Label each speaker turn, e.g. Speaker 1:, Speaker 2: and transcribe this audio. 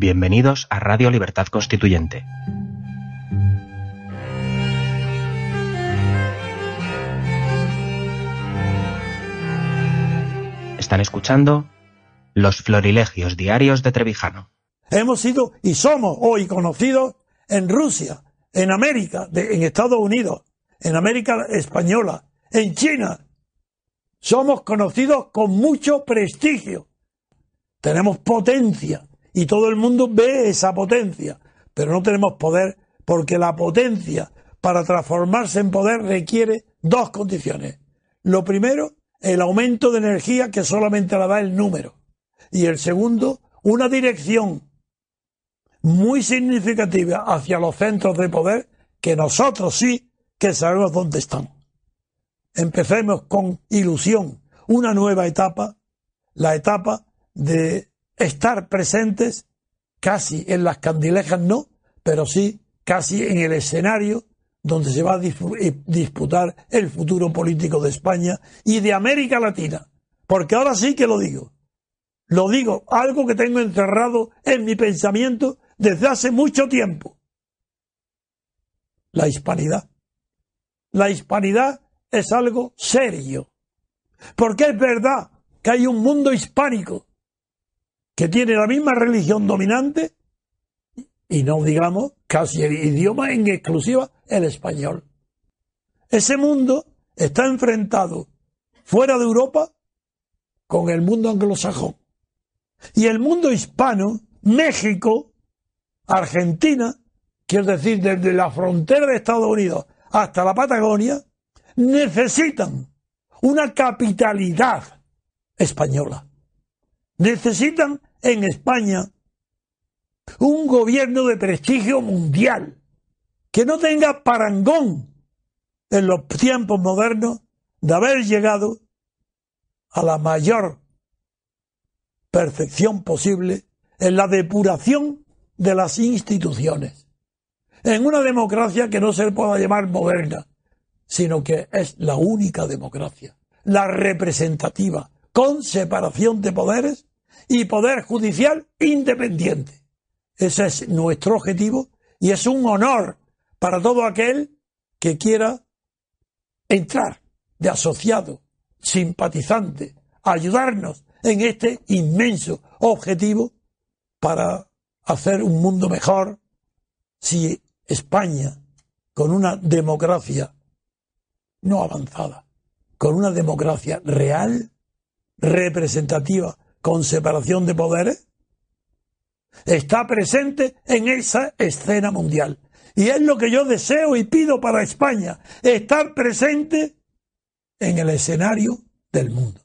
Speaker 1: Bienvenidos a Radio Libertad Constituyente. Están escuchando Los Florilegios Diarios de Trevijano.
Speaker 2: Hemos sido y somos hoy conocidos en Rusia, en América, en Estados Unidos, en América Española, en China. Somos conocidos con mucho prestigio. Tenemos potencia y todo el mundo ve esa potencia, pero no tenemos poder porque la potencia para transformarse en poder requiere dos condiciones. Lo primero, el aumento de energía que solamente la da el número. Y el segundo, una dirección muy significativa hacia los centros de poder que nosotros sí que sabemos dónde están. Empecemos con ilusión, una nueva etapa, la etapa de estar presentes casi en las candilejas no, pero sí casi en el escenario donde se va a eh, disputar el futuro político de España y de América Latina. Porque ahora sí que lo digo. Lo digo, algo que tengo encerrado en mi pensamiento desde hace mucho tiempo. La hispanidad. La hispanidad es algo serio. Porque es verdad que hay un mundo hispánico que tiene la misma religión dominante y no digamos casi el idioma en exclusiva el español. Ese mundo está enfrentado fuera de Europa con el mundo anglosajón. Y el mundo hispano, México, Argentina, quiero decir desde la frontera de Estados Unidos hasta la Patagonia, necesitan una capitalidad española. Necesitan en España un gobierno de prestigio mundial, que no tenga parangón en los tiempos modernos de haber llegado a la mayor perfección posible en la depuración de las instituciones. En una democracia que no se pueda llamar moderna, sino que es la única democracia, la representativa, con separación de poderes y poder judicial independiente. Ese es nuestro objetivo y es un honor para todo aquel que quiera entrar de asociado, simpatizante, ayudarnos en este inmenso objetivo para hacer un mundo mejor si España, con una democracia no avanzada, con una democracia real, representativa, con separación de poderes, está presente en esa escena mundial. Y es lo que yo deseo y pido para España, estar presente en el escenario del mundo.